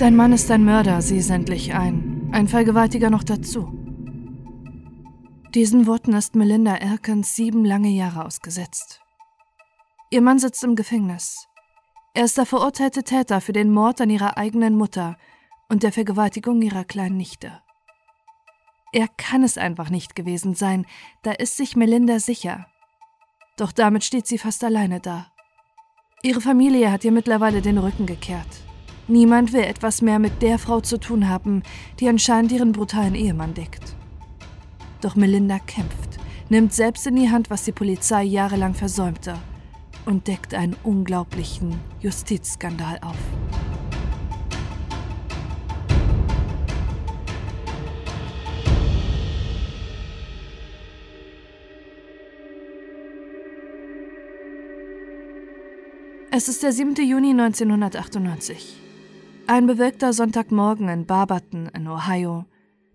Dein Mann ist ein Mörder, sieh endlich ein. Ein Vergewaltiger noch dazu. Diesen Worten ist Melinda Erkens sieben lange Jahre ausgesetzt. Ihr Mann sitzt im Gefängnis. Er ist der verurteilte Täter für den Mord an ihrer eigenen Mutter und der Vergewaltigung ihrer kleinen Nichte. Er kann es einfach nicht gewesen sein, da ist sich Melinda sicher. Doch damit steht sie fast alleine da. Ihre Familie hat ihr mittlerweile den Rücken gekehrt. Niemand will etwas mehr mit der Frau zu tun haben, die anscheinend ihren brutalen Ehemann deckt. Doch Melinda kämpft, nimmt selbst in die Hand, was die Polizei jahrelang versäumte und deckt einen unglaublichen Justizskandal auf. Es ist der 7. Juni 1998. Ein bewölkter Sonntagmorgen in Barberton in Ohio.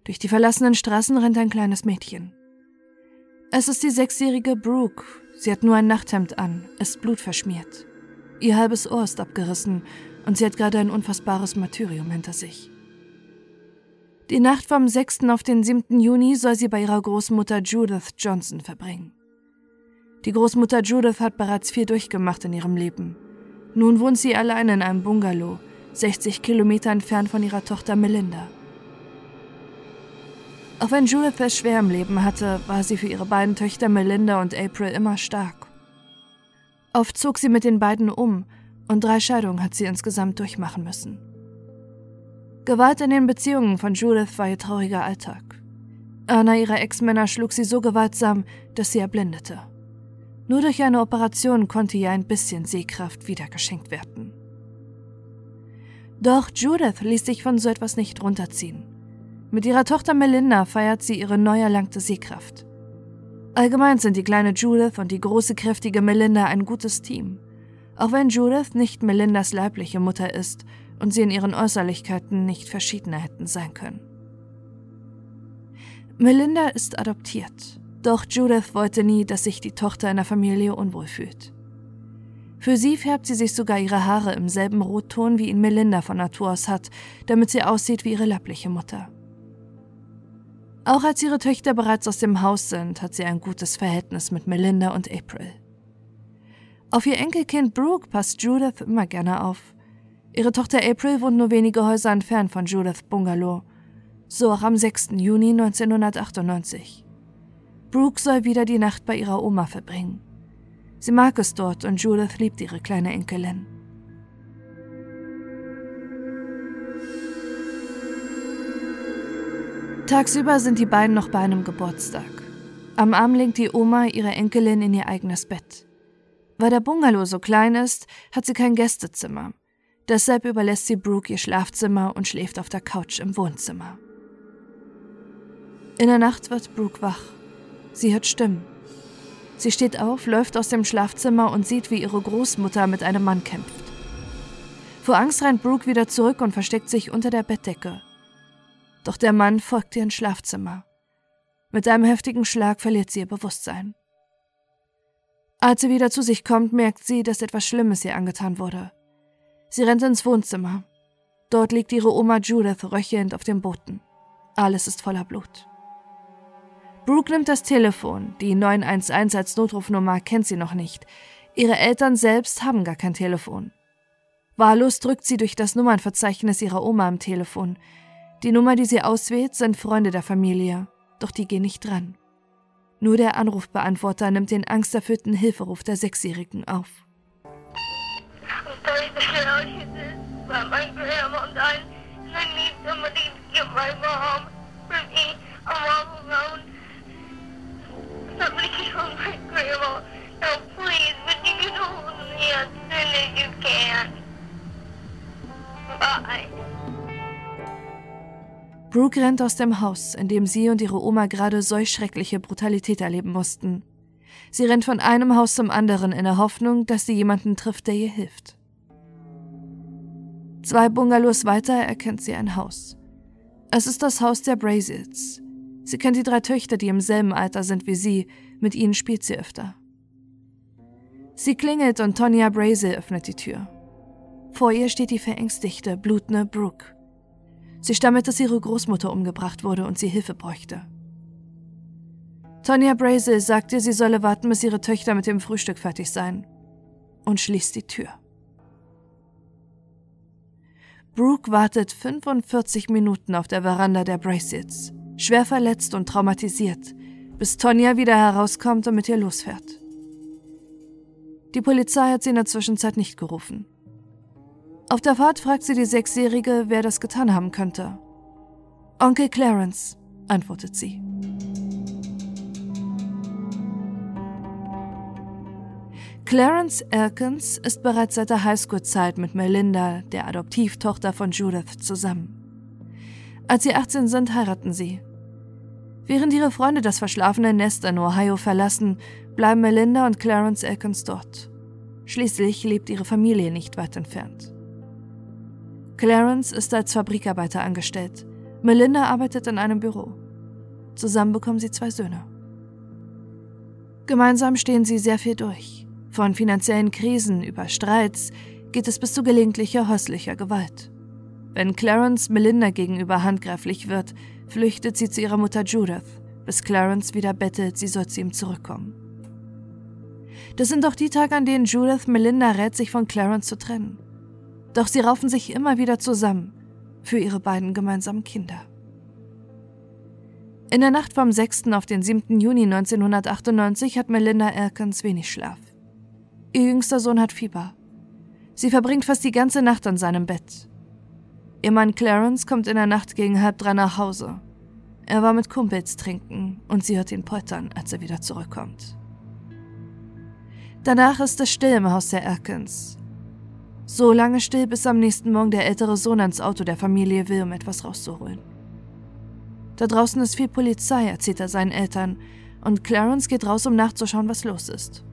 Durch die verlassenen Straßen rennt ein kleines Mädchen. Es ist die sechsjährige Brooke. Sie hat nur ein Nachthemd an, ist blutverschmiert. Ihr halbes Ohr ist abgerissen und sie hat gerade ein unfassbares Martyrium hinter sich. Die Nacht vom 6. auf den 7. Juni soll sie bei ihrer Großmutter Judith Johnson verbringen. Die Großmutter Judith hat bereits viel durchgemacht in ihrem Leben. Nun wohnt sie allein in einem Bungalow, 60 Kilometer entfernt von ihrer Tochter Melinda. Auch wenn Judith es schwer im Leben hatte, war sie für ihre beiden Töchter Melinda und April immer stark. Oft zog sie mit den beiden um und drei Scheidungen hat sie insgesamt durchmachen müssen. Gewalt in den Beziehungen von Judith war ihr trauriger Alltag. Einer ihrer Ex-Männer schlug sie so gewaltsam, dass sie erblindete. Nur durch eine Operation konnte ihr ein bisschen Sehkraft wiedergeschenkt werden. Doch Judith ließ sich von so etwas nicht runterziehen. Mit ihrer Tochter Melinda feiert sie ihre neu erlangte Sehkraft. Allgemein sind die kleine Judith und die große, kräftige Melinda ein gutes Team. Auch wenn Judith nicht Melindas leibliche Mutter ist und sie in ihren Äußerlichkeiten nicht verschiedener hätten sein können. Melinda ist adoptiert doch Judith wollte nie, dass sich die Tochter in der Familie unwohl fühlt. Für sie färbt sie sich sogar ihre Haare im selben Rotton, wie ihn Melinda von Natur aus hat, damit sie aussieht wie ihre leibliche Mutter. Auch als ihre Töchter bereits aus dem Haus sind, hat sie ein gutes Verhältnis mit Melinda und April. Auf ihr Enkelkind Brooke passt Judith immer gerne auf. Ihre Tochter April wohnt nur wenige Häuser entfernt von Judith Bungalow, so auch am 6. Juni 1998. Brooke soll wieder die Nacht bei ihrer Oma verbringen. Sie mag es dort und Judith liebt ihre kleine Enkelin. Tagsüber sind die beiden noch bei einem Geburtstag. Am Abend legt die Oma ihre Enkelin in ihr eigenes Bett. Weil der Bungalow so klein ist, hat sie kein Gästezimmer. Deshalb überlässt sie Brooke ihr Schlafzimmer und schläft auf der Couch im Wohnzimmer. In der Nacht wird Brooke wach. Sie hört Stimmen. Sie steht auf, läuft aus dem Schlafzimmer und sieht, wie ihre Großmutter mit einem Mann kämpft. Vor Angst rennt Brooke wieder zurück und versteckt sich unter der Bettdecke. Doch der Mann folgt ihr ins Schlafzimmer. Mit einem heftigen Schlag verliert sie ihr Bewusstsein. Als sie wieder zu sich kommt, merkt sie, dass etwas Schlimmes ihr angetan wurde. Sie rennt ins Wohnzimmer. Dort liegt ihre Oma Judith röchelnd auf dem Boden. Alles ist voller Blut. Brooke nimmt das Telefon. Die 911 als Notrufnummer kennt sie noch nicht. Ihre Eltern selbst haben gar kein Telefon. Wahllos drückt sie durch das Nummernverzeichnis ihrer Oma am Telefon. Die Nummer, die sie auswählt, sind Freunde der Familie, doch die gehen nicht dran. Nur der Anrufbeantworter nimmt den angsterfüllten Hilferuf der Sechsjährigen auf. As soon as you can? Bye. Brooke rennt aus dem Haus, in dem sie und ihre Oma gerade solch schreckliche Brutalität erleben mussten. Sie rennt von einem Haus zum anderen in der Hoffnung, dass sie jemanden trifft, der ihr hilft. Zwei Bungalows weiter erkennt sie ein Haus. Es ist das Haus der Brazils. Sie kennt die drei Töchter, die im selben Alter sind wie sie. Mit ihnen spielt sie öfter. Sie klingelt und Tonya Brazel öffnet die Tür. Vor ihr steht die verängstigte, blutende Brooke. Sie stammelt, dass ihre Großmutter umgebracht wurde und sie Hilfe bräuchte. Tonya Brazel sagt ihr, sie solle warten, bis ihre Töchter mit dem Frühstück fertig seien und schließt die Tür. Brooke wartet 45 Minuten auf der Veranda der Bracets, schwer verletzt und traumatisiert, bis Tonya wieder herauskommt und mit ihr losfährt. Die Polizei hat sie in der Zwischenzeit nicht gerufen. Auf der Fahrt fragt sie die Sechsjährige, wer das getan haben könnte. Onkel Clarence, antwortet sie. Clarence Elkins ist bereits seit der Highschool-Zeit mit Melinda, der Adoptivtochter von Judith, zusammen. Als sie 18 sind, heiraten sie. Während ihre Freunde das verschlafene Nest in Ohio verlassen, bleiben Melinda und Clarence Elkins dort. Schließlich lebt ihre Familie nicht weit entfernt. Clarence ist als Fabrikarbeiter angestellt. Melinda arbeitet in einem Büro. Zusammen bekommen sie zwei Söhne. Gemeinsam stehen sie sehr viel durch. Von finanziellen Krisen über Streits geht es bis zu gelegentlicher häuslicher Gewalt. Wenn Clarence Melinda gegenüber handgreiflich wird, flüchtet sie zu ihrer Mutter Judith, bis Clarence wieder bettelt, sie soll zu ihm zurückkommen. Das sind auch die Tage, an denen Judith Melinda rät, sich von Clarence zu trennen. Doch sie raufen sich immer wieder zusammen für ihre beiden gemeinsamen Kinder. In der Nacht vom 6. auf den 7. Juni 1998 hat Melinda Elkins wenig Schlaf. Ihr jüngster Sohn hat Fieber. Sie verbringt fast die ganze Nacht an seinem Bett. Ihr Mann Clarence kommt in der Nacht gegen halb drei nach Hause. Er war mit Kumpels trinken und sie hört ihn poltern, als er wieder zurückkommt. Danach ist es still im Haus der Erkins. So lange still, bis am nächsten Morgen der ältere Sohn ans Auto der Familie will, um etwas rauszuholen. Da draußen ist viel Polizei, erzählt er seinen Eltern, und Clarence geht raus, um nachzuschauen, was los ist.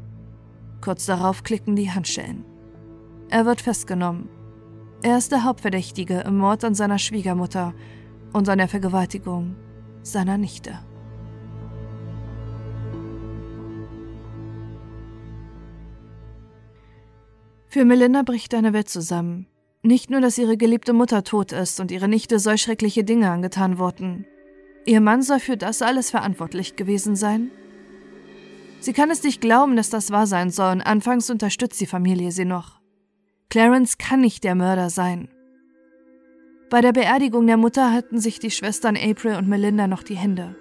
Kurz darauf klicken die Handschellen. Er wird festgenommen. Er ist der Hauptverdächtige im Mord an seiner Schwiegermutter und an der Vergewaltigung seiner Nichte. Für Melinda bricht eine Welt zusammen. Nicht nur, dass ihre geliebte Mutter tot ist und ihre Nichte solch schreckliche Dinge angetan wurden. Ihr Mann soll für das alles verantwortlich gewesen sein. Sie kann es nicht glauben, dass das wahr sein soll, und anfangs unterstützt die Familie sie noch. Clarence kann nicht der Mörder sein. Bei der Beerdigung der Mutter halten sich die Schwestern April und Melinda noch die Hände.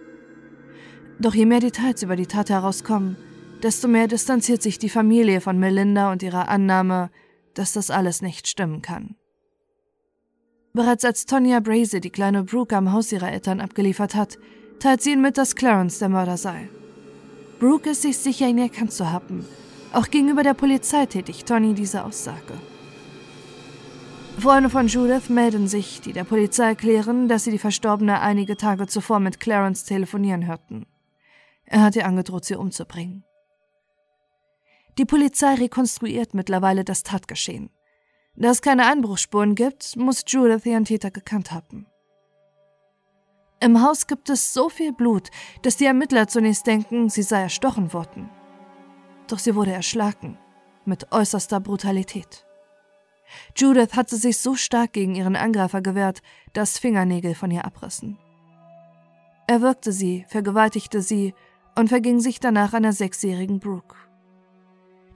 Doch je mehr Details über die Tat herauskommen, desto mehr distanziert sich die Familie von Melinda und ihrer Annahme, dass das alles nicht stimmen kann. Bereits als Tonya Braze die kleine Brooke am Haus ihrer Eltern abgeliefert hat, teilt sie ihnen mit, dass Clarence der Mörder sei. Brooke ist sich sicher, ihn erkannt zu haben. Auch gegenüber der Polizei tätigt Tony diese Aussage. Freunde von Judith melden sich, die der Polizei erklären, dass sie die Verstorbene einige Tage zuvor mit Clarence telefonieren hörten. Er hat ihr angedroht, sie umzubringen. Die Polizei rekonstruiert mittlerweile das Tatgeschehen. Da es keine Einbruchsspuren gibt, muss Judith ihren Täter gekannt haben. Im Haus gibt es so viel Blut, dass die Ermittler zunächst denken, sie sei erstochen worden. Doch sie wurde erschlagen, mit äußerster Brutalität. Judith hatte sich so stark gegen ihren Angreifer gewehrt, dass Fingernägel von ihr abrissen. Er wirkte sie, vergewaltigte sie und verging sich danach einer sechsjährigen Brooke.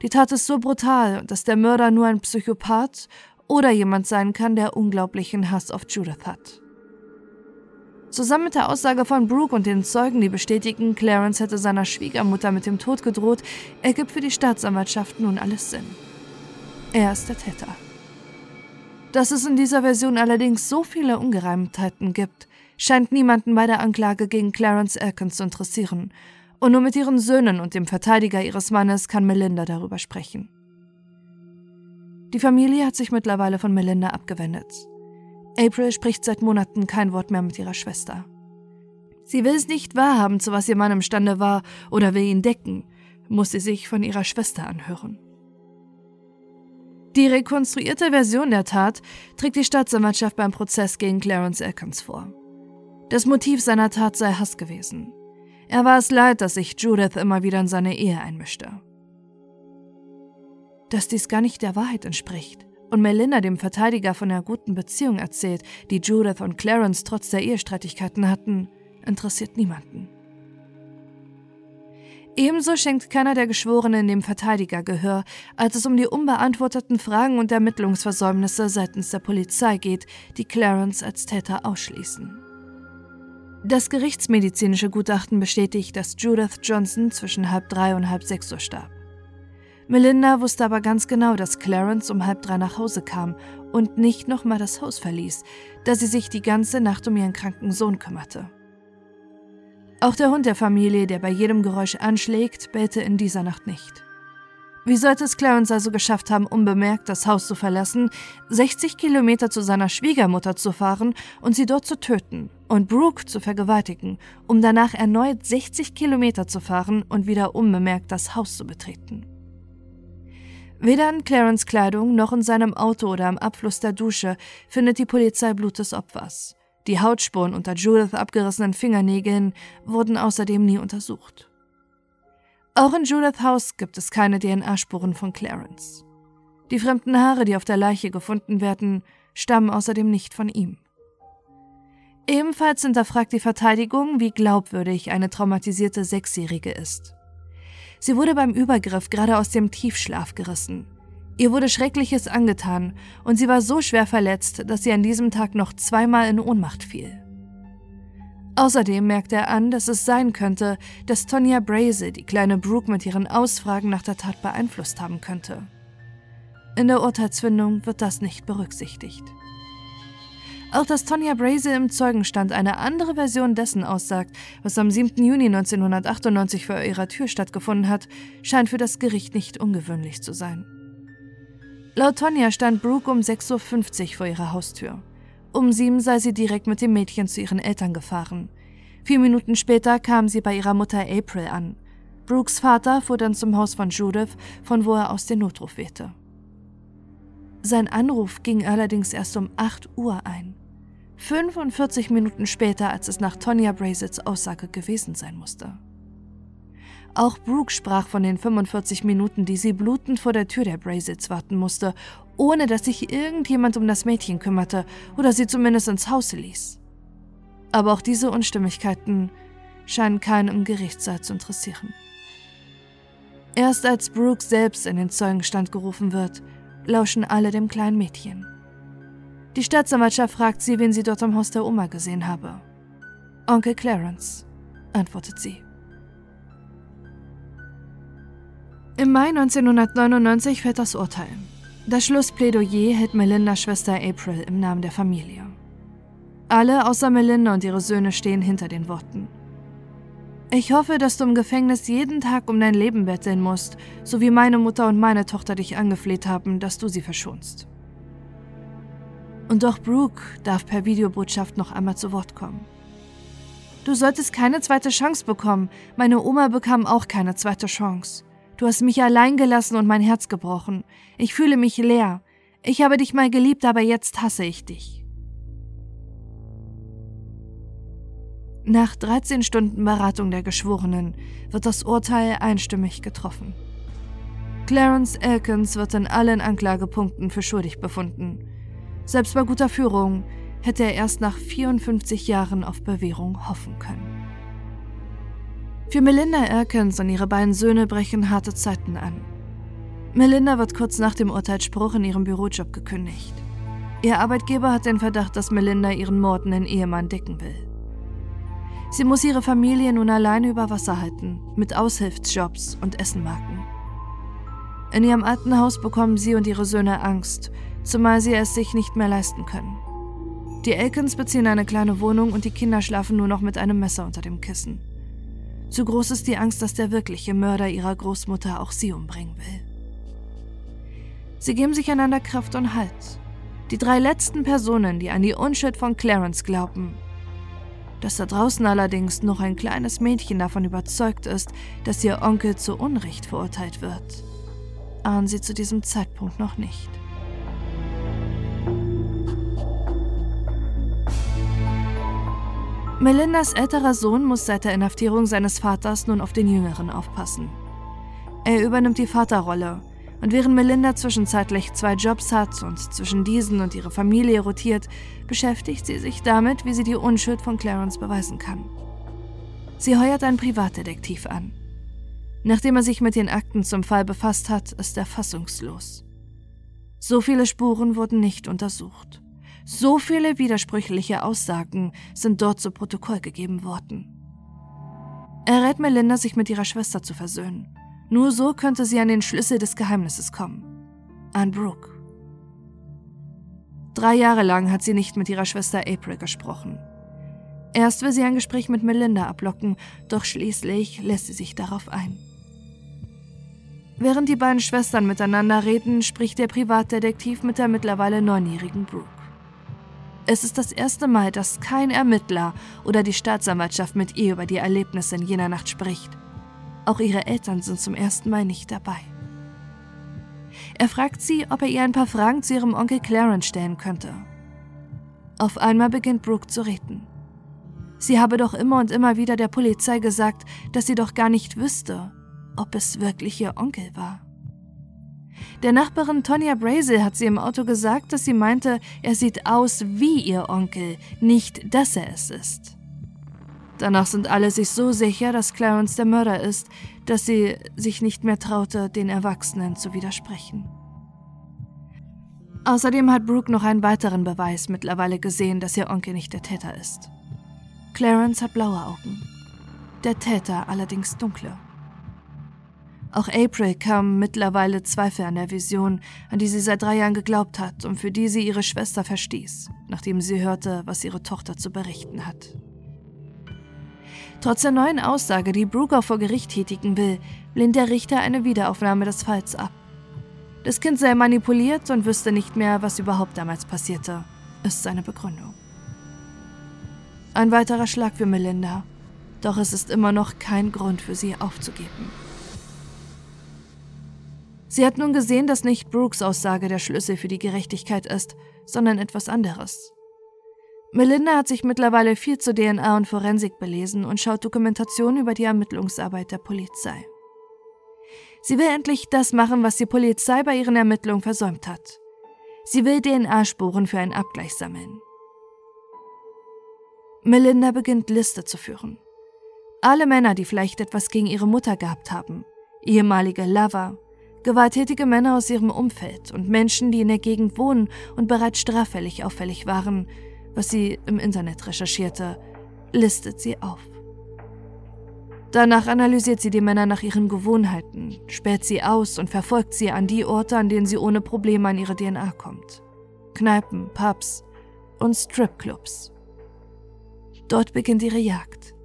Die Tat ist so brutal, dass der Mörder nur ein Psychopath oder jemand sein kann, der unglaublichen Hass auf Judith hat. Zusammen mit der Aussage von Brooke und den Zeugen, die bestätigen, Clarence hätte seiner Schwiegermutter mit dem Tod gedroht, ergibt für die Staatsanwaltschaft nun alles Sinn. Er ist der Täter. Dass es in dieser Version allerdings so viele Ungereimtheiten gibt, scheint niemanden bei der Anklage gegen Clarence Elkins zu interessieren und nur mit ihren Söhnen und dem Verteidiger ihres Mannes kann Melinda darüber sprechen. Die Familie hat sich mittlerweile von Melinda abgewendet. April spricht seit Monaten kein Wort mehr mit ihrer Schwester. Sie will es nicht wahrhaben, zu was ihr Mann imstande war, oder will ihn decken, muss sie sich von ihrer Schwester anhören. Die rekonstruierte Version der Tat trägt die Staatsanwaltschaft beim Prozess gegen Clarence Elkins vor. Das Motiv seiner Tat sei Hass gewesen. Er war es leid, dass sich Judith immer wieder in seine Ehe einmischte. Dass dies gar nicht der Wahrheit entspricht, und Melinda dem Verteidiger von der guten Beziehung erzählt, die Judith und Clarence trotz der Ehestreitigkeiten hatten, interessiert niemanden. Ebenso schenkt keiner der Geschworenen dem Verteidiger Gehör, als es um die unbeantworteten Fragen und Ermittlungsversäumnisse seitens der Polizei geht, die Clarence als Täter ausschließen. Das gerichtsmedizinische Gutachten bestätigt, dass Judith Johnson zwischen halb drei und halb sechs Uhr starb. Melinda wusste aber ganz genau, dass Clarence um halb drei nach Hause kam und nicht nochmal das Haus verließ, da sie sich die ganze Nacht um ihren kranken Sohn kümmerte. Auch der Hund der Familie, der bei jedem Geräusch anschlägt, bellte in dieser Nacht nicht. Wie sollte es Clarence also geschafft haben, unbemerkt das Haus zu verlassen, 60 Kilometer zu seiner Schwiegermutter zu fahren und sie dort zu töten und Brooke zu vergewaltigen, um danach erneut 60 Kilometer zu fahren und wieder unbemerkt das Haus zu betreten? Weder in Clarence Kleidung noch in seinem Auto oder am Abfluss der Dusche findet die Polizei Blut des Opfers. Die Hautspuren unter Judith abgerissenen Fingernägeln wurden außerdem nie untersucht. Auch in Judith Haus gibt es keine DNA-Spuren von Clarence. Die fremden Haare, die auf der Leiche gefunden werden, stammen außerdem nicht von ihm. Ebenfalls hinterfragt die Verteidigung, wie glaubwürdig eine traumatisierte Sechsjährige ist. Sie wurde beim Übergriff gerade aus dem Tiefschlaf gerissen. Ihr wurde Schreckliches angetan und sie war so schwer verletzt, dass sie an diesem Tag noch zweimal in Ohnmacht fiel. Außerdem merkte er an, dass es sein könnte, dass Tonya Braze die kleine Brooke mit ihren Ausfragen nach der Tat beeinflusst haben könnte. In der Urteilsfindung wird das nicht berücksichtigt. Auch dass Tonya Braze im Zeugenstand eine andere Version dessen aussagt, was am 7. Juni 1998 vor ihrer Tür stattgefunden hat, scheint für das Gericht nicht ungewöhnlich zu sein. Laut Tonya stand Brooke um 6.50 Uhr vor ihrer Haustür. Um sieben sei sie direkt mit dem Mädchen zu ihren Eltern gefahren. Vier Minuten später kam sie bei ihrer Mutter April an. Brooks Vater fuhr dann zum Haus von Judith, von wo er aus den Notruf wehte. Sein Anruf ging allerdings erst um 8 Uhr ein. 45 Minuten später, als es nach Tonya Brazets Aussage gewesen sein musste. Auch Brooke sprach von den 45 Minuten, die sie blutend vor der Tür der Brazets warten musste, ohne dass sich irgendjemand um das Mädchen kümmerte oder sie zumindest ins Haus ließ. Aber auch diese Unstimmigkeiten scheinen keinen im Gerichtssaal zu interessieren. Erst als Brooke selbst in den Zeugenstand gerufen wird, lauschen alle dem kleinen Mädchen. Die Staatsanwaltschaft fragt sie, wen sie dort am Haus der Oma gesehen habe. Onkel Clarence, antwortet sie. Im Mai 1999 fällt das Urteil. Das Schlussplädoyer hält Melindas Schwester April im Namen der Familie. Alle außer Melinda und ihre Söhne stehen hinter den Worten. Ich hoffe, dass du im Gefängnis jeden Tag um dein Leben betteln musst, so wie meine Mutter und meine Tochter dich angefleht haben, dass du sie verschonst. Und doch Brooke darf per Videobotschaft noch einmal zu Wort kommen. Du solltest keine zweite Chance bekommen. Meine Oma bekam auch keine zweite Chance. Du hast mich allein gelassen und mein Herz gebrochen. Ich fühle mich leer. Ich habe dich mal geliebt, aber jetzt hasse ich dich. Nach 13 Stunden Beratung der Geschworenen wird das Urteil einstimmig getroffen. Clarence Elkins wird in allen Anklagepunkten für schuldig befunden. Selbst bei guter Führung hätte er erst nach 54 Jahren auf Bewährung hoffen können. Für Melinda Erkens und ihre beiden Söhne brechen harte Zeiten an. Melinda wird kurz nach dem Urteilsspruch in ihrem Bürojob gekündigt. Ihr Arbeitgeber hat den Verdacht, dass Melinda ihren mordenden Ehemann decken will. Sie muss ihre Familie nun alleine über Wasser halten, mit Aushilfsjobs und Essenmarken. In ihrem alten Haus bekommen sie und ihre Söhne Angst, zumal sie es sich nicht mehr leisten können. Die Elkins beziehen eine kleine Wohnung und die Kinder schlafen nur noch mit einem Messer unter dem Kissen. Zu groß ist die Angst, dass der wirkliche Mörder ihrer Großmutter auch sie umbringen will. Sie geben sich einander Kraft und Halt. Die drei letzten Personen, die an die Unschuld von Clarence glauben. Dass da draußen allerdings noch ein kleines Mädchen davon überzeugt ist, dass ihr Onkel zu Unrecht verurteilt wird, ahnen sie zu diesem Zeitpunkt noch nicht. Melindas älterer Sohn muss seit der Inhaftierung seines Vaters nun auf den Jüngeren aufpassen. Er übernimmt die Vaterrolle Und während Melinda zwischenzeitlich zwei Jobs hat und zwischen diesen und ihre Familie rotiert, beschäftigt sie sich damit, wie sie die Unschuld von Clarence beweisen kann. Sie heuert einen Privatdetektiv an. Nachdem er sich mit den Akten zum Fall befasst hat, ist er fassungslos. So viele Spuren wurden nicht untersucht. So viele widersprüchliche Aussagen sind dort zu Protokoll gegeben worden. Er rät Melinda, sich mit ihrer Schwester zu versöhnen. Nur so könnte sie an den Schlüssel des Geheimnisses kommen. An Brooke. Drei Jahre lang hat sie nicht mit ihrer Schwester April gesprochen. Erst will sie ein Gespräch mit Melinda ablocken, doch schließlich lässt sie sich darauf ein. Während die beiden Schwestern miteinander reden, spricht der Privatdetektiv mit der mittlerweile neunjährigen Brooke. Es ist das erste Mal, dass kein Ermittler oder die Staatsanwaltschaft mit ihr über die Erlebnisse in jener Nacht spricht. Auch ihre Eltern sind zum ersten Mal nicht dabei. Er fragt sie, ob er ihr ein paar Fragen zu ihrem Onkel Clarence stellen könnte. Auf einmal beginnt Brooke zu reden. Sie habe doch immer und immer wieder der Polizei gesagt, dass sie doch gar nicht wüsste, ob es wirklich ihr Onkel war. Der Nachbarin Tonya Brazel hat sie im Auto gesagt, dass sie meinte, er sieht aus wie ihr Onkel, nicht dass er es ist. Danach sind alle sich so sicher, dass Clarence der Mörder ist, dass sie sich nicht mehr traute, den Erwachsenen zu widersprechen. Außerdem hat Brooke noch einen weiteren Beweis mittlerweile gesehen, dass ihr Onkel nicht der Täter ist. Clarence hat blaue Augen, der Täter allerdings dunkle. Auch April kam mittlerweile Zweifel an der Vision, an die sie seit drei Jahren geglaubt hat und für die sie ihre Schwester verstieß, nachdem sie hörte, was ihre Tochter zu berichten hat. Trotz der neuen Aussage, die auch vor Gericht tätigen will, lehnt der Richter eine Wiederaufnahme des Falls ab. Das Kind sei manipuliert und wüsste nicht mehr, was überhaupt damals passierte, ist seine Begründung. Ein weiterer Schlag für Melinda, doch es ist immer noch kein Grund für sie aufzugeben. Sie hat nun gesehen, dass nicht Brooks Aussage der Schlüssel für die Gerechtigkeit ist, sondern etwas anderes. Melinda hat sich mittlerweile viel zu DNA und Forensik belesen und schaut Dokumentation über die Ermittlungsarbeit der Polizei. Sie will endlich das machen, was die Polizei bei ihren Ermittlungen versäumt hat. Sie will DNA-Spuren für einen Abgleich sammeln. Melinda beginnt Liste zu führen. Alle Männer, die vielleicht etwas gegen ihre Mutter gehabt haben, ehemalige Lover, gewalttätige Männer aus ihrem Umfeld und Menschen, die in der Gegend wohnen und bereits straffällig auffällig waren, was sie im Internet recherchierte, listet sie auf. Danach analysiert sie die Männer nach ihren Gewohnheiten, sperrt sie aus und verfolgt sie an die Orte, an denen sie ohne Probleme an ihre DNA kommt. Kneipen, Pubs und Stripclubs. Dort beginnt ihre Jagd.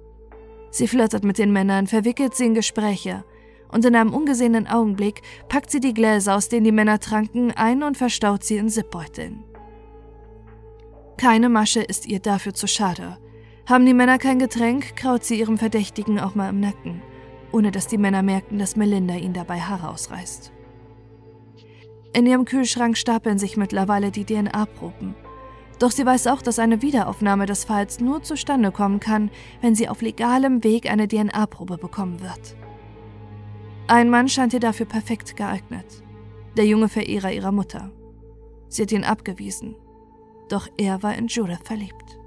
Sie flirtet mit den Männern, verwickelt sie in Gespräche und in einem ungesehenen Augenblick packt sie die Gläser, aus denen die Männer tranken, ein und verstaut sie in Zipbeuteln. Keine Masche ist ihr dafür zu schade. Haben die Männer kein Getränk, kraut sie ihrem Verdächtigen auch mal im Nacken, ohne dass die Männer merken, dass Melinda ihn dabei Haare ausreißt. In ihrem Kühlschrank stapeln sich mittlerweile die DNA-Proben. Doch sie weiß auch, dass eine Wiederaufnahme des Falls nur zustande kommen kann, wenn sie auf legalem Weg eine DNA-Probe bekommen wird. Ein Mann scheint ihr dafür perfekt geeignet. Der junge Verehrer ihrer Mutter. Sie hat ihn abgewiesen. Doch er war in Judith verliebt.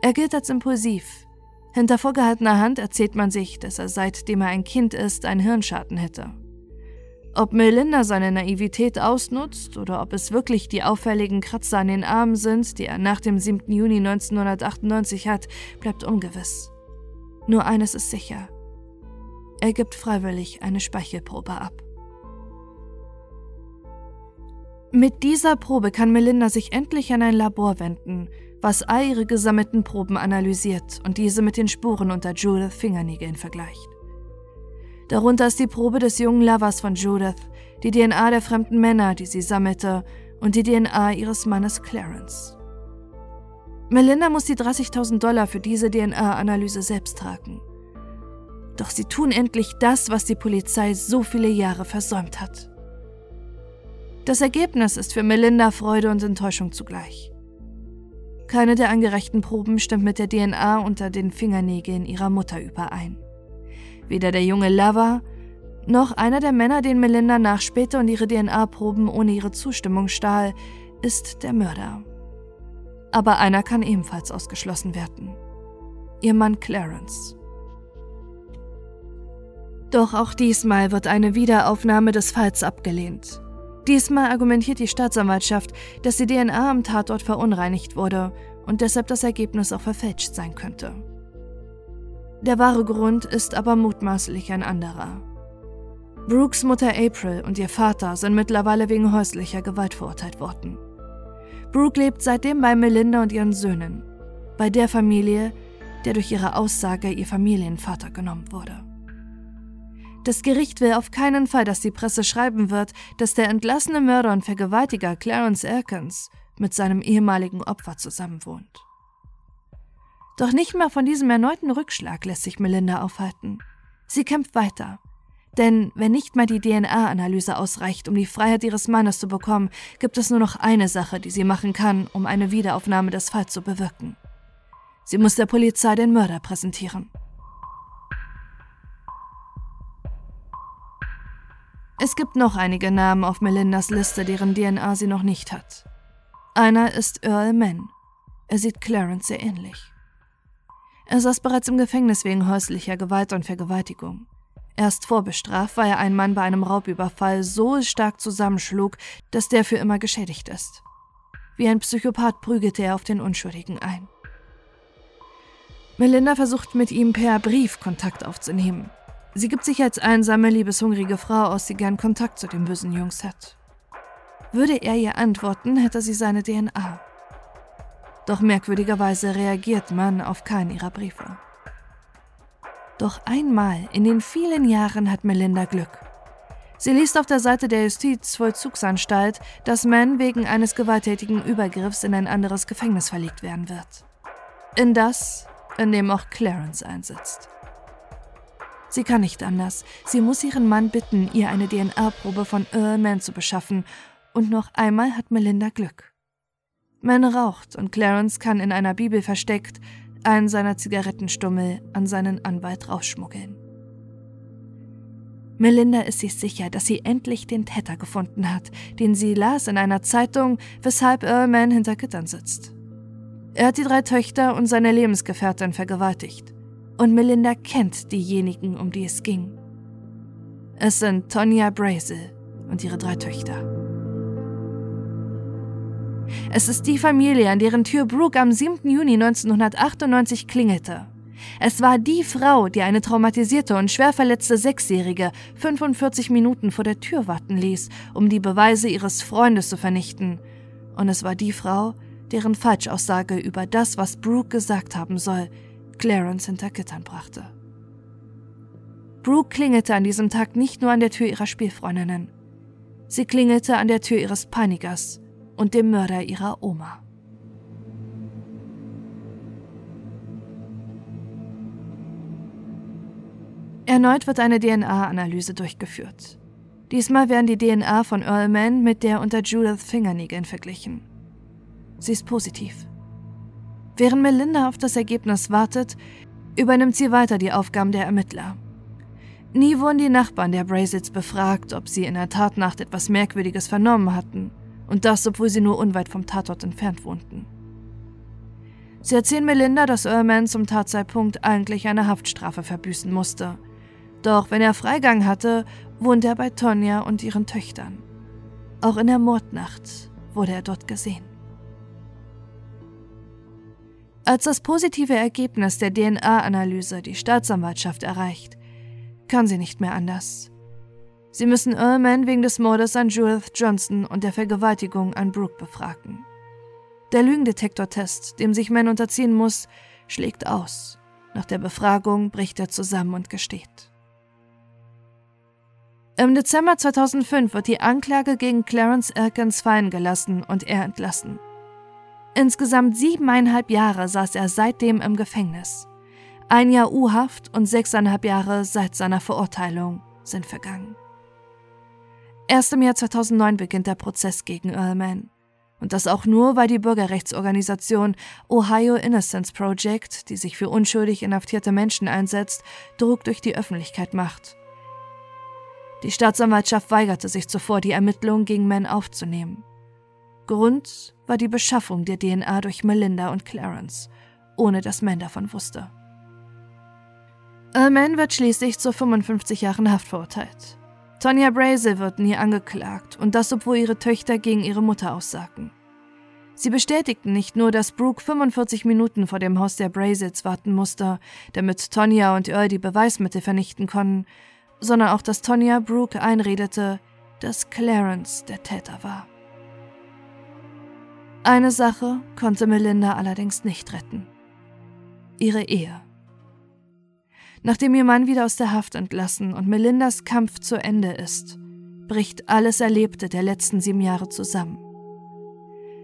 Er gilt als impulsiv. Hinter vorgehaltener Hand erzählt man sich, dass er seitdem er ein Kind ist, einen Hirnschaden hätte. Ob Melinda seine Naivität ausnutzt oder ob es wirklich die auffälligen Kratzer an den Armen sind, die er nach dem 7. Juni 1998 hat, bleibt ungewiss. Nur eines ist sicher. Er gibt freiwillig eine Speichelprobe ab. Mit dieser Probe kann Melinda sich endlich an ein Labor wenden, was all ihre gesammelten Proben analysiert und diese mit den Spuren unter Judith Fingernägeln vergleicht. Darunter ist die Probe des jungen Lovers von Judith, die DNA der fremden Männer, die sie sammelte, und die DNA ihres Mannes Clarence. Melinda muss die 30.000 Dollar für diese DNA-Analyse selbst tragen. Doch sie tun endlich das, was die Polizei so viele Jahre versäumt hat. Das Ergebnis ist für Melinda Freude und Enttäuschung zugleich. Keine der angereichten Proben stimmt mit der DNA unter den Fingernägeln ihrer Mutter überein. Weder der junge Lover Noch einer der Männer, den Melinda nachspähte und ihre DNA-Proben ohne ihre Zustimmung stahl, ist der Mörder. Aber einer kann ebenfalls ausgeschlossen werden. Ihr Mann Clarence. Doch auch diesmal wird eine Wiederaufnahme des Falls abgelehnt. Diesmal argumentiert die Staatsanwaltschaft, dass die DNA am Tatort verunreinigt wurde und deshalb das Ergebnis auch verfälscht sein könnte. Der wahre Grund ist aber mutmaßlich ein anderer. Brooks Mutter April und ihr Vater sind mittlerweile wegen häuslicher Gewalt verurteilt worden. Brooke lebt seitdem bei Melinda und ihren Söhnen, bei der Familie, der durch ihre Aussage ihr Familienvater genommen wurde. Das Gericht will auf keinen Fall, dass die Presse schreiben wird, dass der entlassene Mörder und Vergewaltiger Clarence Erkins mit seinem ehemaligen Opfer zusammenwohnt. Doch nicht mehr von diesem erneuten Rückschlag lässt sich Melinda aufhalten. Sie kämpft weiter, denn wenn nicht mal die DNA-Analyse ausreicht, um die Freiheit ihres Mannes zu bekommen, gibt es nur noch eine Sache, die sie machen kann, um eine Wiederaufnahme des Falls zu bewirken. Sie muss der Polizei den Mörder präsentieren. Es gibt noch einige Namen auf Melindas Liste, deren DNA sie noch nicht hat. Einer ist Earl Mann. Er sieht Clarence sehr ähnlich. Er saß bereits im Gefängnis wegen häuslicher Gewalt und Vergewaltigung. Erst vorbestraft, weil er einen Mann bei einem Raubüberfall so stark zusammenschlug, dass der für immer geschädigt ist. Wie ein Psychopath prügelte er auf den Unschuldigen ein. Melinda versucht mit ihm per Brief Kontakt aufzunehmen. Sie gibt sich als einsame, liebeshungrige Frau aus, die gern Kontakt zu den bösen Jungs hat. Würde er ihr antworten, hätte sie seine DNA. Doch merkwürdigerweise reagiert man auf keinen ihrer Briefe. Doch einmal in den vielen Jahren hat Melinda Glück. Sie liest auf der Seite der Justizvollzugsanstalt, dass Mann wegen eines gewalttätigen Übergriffs in ein anderes Gefängnis verlegt werden wird. In das, in dem auch Clarence einsitzt. Sie kann nicht anders. Sie muss ihren Mann bitten, ihr eine DNA-Probe von Earl Mann zu beschaffen. Und noch einmal hat Melinda Glück. Mann raucht und Clarence kann in einer Bibel versteckt einen seiner Zigarettenstummel an seinen Anwalt rausschmuggeln. Melinda ist sich sicher, dass sie endlich den Täter gefunden hat, den sie las in einer Zeitung, weshalb Earlman hinter Gittern sitzt. Er hat die drei Töchter und seine Lebensgefährtin vergewaltigt. Und Melinda kennt diejenigen, um die es ging. Es sind Tonya Brazel und ihre drei Töchter. Es ist die Familie, an deren Tür Brooke am 7. Juni 1998 klingelte. Es war die Frau, die eine traumatisierte und schwer verletzte Sechsjährige 45 Minuten vor der Tür warten ließ, um die Beweise ihres Freundes zu vernichten. Und es war die Frau, deren Falschaussage über das, was Brooke gesagt haben soll, Clarence hinter Gittern brachte. Brooke klingelte an diesem Tag nicht nur an der Tür ihrer Spielfreundinnen. Sie klingelte an der Tür ihres Peinigers, und dem Mörder ihrer Oma. Erneut wird eine DNA-Analyse durchgeführt. Diesmal werden die DNA von Earl Mann mit der unter Judith Fingernägeln verglichen. Sie ist positiv. Während Melinda auf das Ergebnis wartet, übernimmt sie weiter die Aufgaben der Ermittler. Nie wurden die Nachbarn der Brazils befragt, ob sie in der Tatnacht etwas Merkwürdiges vernommen hatten und das, obwohl sie nur unweit vom Tatort entfernt wohnten. Sie erzählen Melinda, dass Earlman zum Tatzeitpunkt eigentlich eine Haftstrafe verbüßen musste. Doch wenn er Freigang hatte, wohnte er bei Tonja und ihren Töchtern. Auch in der Mordnacht wurde er dort gesehen. Als das positive Ergebnis der DNA-Analyse die Staatsanwaltschaft erreicht, kann sie nicht mehr anders. Sie müssen Earlman wegen des Mordes an Judith Johnson und der Vergewaltigung an Brooke befragen. Der Lügendetektortest, dem sich Mann unterziehen muss, schlägt aus. Nach der Befragung bricht er zusammen und gesteht. Im Dezember 2005 wird die Anklage gegen Clarence Elkins fallen gelassen und er entlassen. Insgesamt siebeneinhalb Jahre saß er seitdem im Gefängnis. Ein Jahr U-Haft und sechseinhalb Jahre seit seiner Verurteilung sind vergangen. Erst im Jahr 2009 beginnt der Prozess gegen Earlman. Und das auch nur, weil die Bürgerrechtsorganisation Ohio Innocence Project, die sich für unschuldig inhaftierte Menschen einsetzt, Druck durch die Öffentlichkeit macht. Die Staatsanwaltschaft weigerte sich zuvor, die Ermittlungen gegen Mann aufzunehmen. Grund war die Beschaffung der DNA durch Melinda und Clarence, ohne dass Mann davon wusste. Mann wird schließlich zu 55 Jahren Haft verurteilt. Tonya Brazel wird nie angeklagt und das, obwohl ihre Töchter gegen ihre Mutter aussagten. Sie bestätigten nicht nur, dass Brooke 45 Minuten vor dem Haus der Brazils warten musste, damit Tonya und Earl die Beweismittel vernichten konnten, sondern auch, dass Tonya Brooke einredete, dass Clarence der Täter war. Eine Sache konnte Melinda allerdings nicht retten. Ihre Ehe. Nachdem ihr Mann wieder aus der Haft entlassen und Melindas Kampf zu Ende ist, bricht alles Erlebte der letzten sieben Jahre zusammen.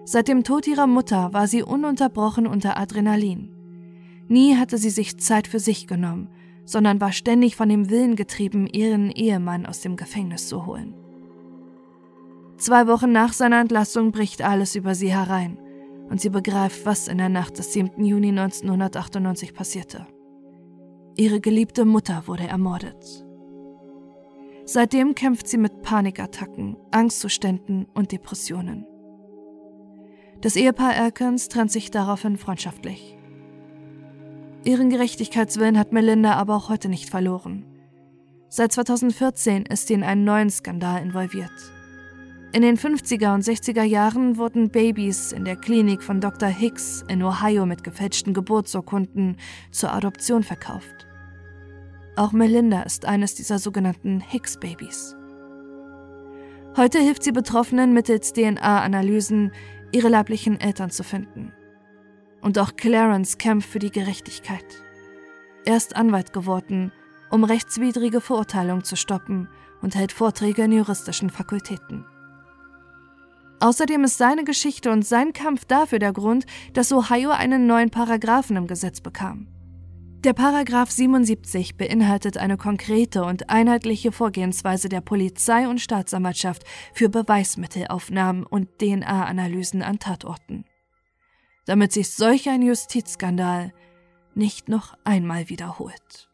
Seit dem Tod ihrer Mutter war sie ununterbrochen unter Adrenalin. Nie hatte sie sich Zeit für sich genommen, sondern war ständig von dem Willen getrieben, ihren Ehemann aus dem Gefängnis zu holen. Zwei Wochen nach seiner Entlassung bricht alles über sie herein und sie begreift, was in der Nacht des 7. Juni 1998 passierte. Ihre geliebte Mutter wurde ermordet. Seitdem kämpft sie mit Panikattacken, Angstzuständen und Depressionen. Das Ehepaar Elkins trennt sich daraufhin freundschaftlich. Ihren Gerechtigkeitswillen hat Melinda aber auch heute nicht verloren. Seit 2014 ist sie in einen neuen Skandal involviert. In den 50er und 60er Jahren wurden Babys in der Klinik von Dr. Hicks in Ohio mit gefälschten Geburtsurkunden zur Adoption verkauft. Auch Melinda ist eines dieser sogenannten Hicks-Babys. Heute hilft sie Betroffenen mittels DNA-Analysen, ihre leiblichen Eltern zu finden. Und auch Clarence kämpft für die Gerechtigkeit. Er ist Anwalt geworden, um rechtswidrige Verurteilung zu stoppen und hält Vorträge in juristischen Fakultäten. Außerdem ist seine Geschichte und sein Kampf dafür der Grund, dass Ohio einen neuen Paragraphen im Gesetz bekam. Der Paragraph 77 beinhaltet eine konkrete und einheitliche Vorgehensweise der Polizei und Staatsanwaltschaft für Beweismittelaufnahmen und DNA-Analysen an Tatorten. Damit sich solch ein Justizskandal nicht noch einmal wiederholt.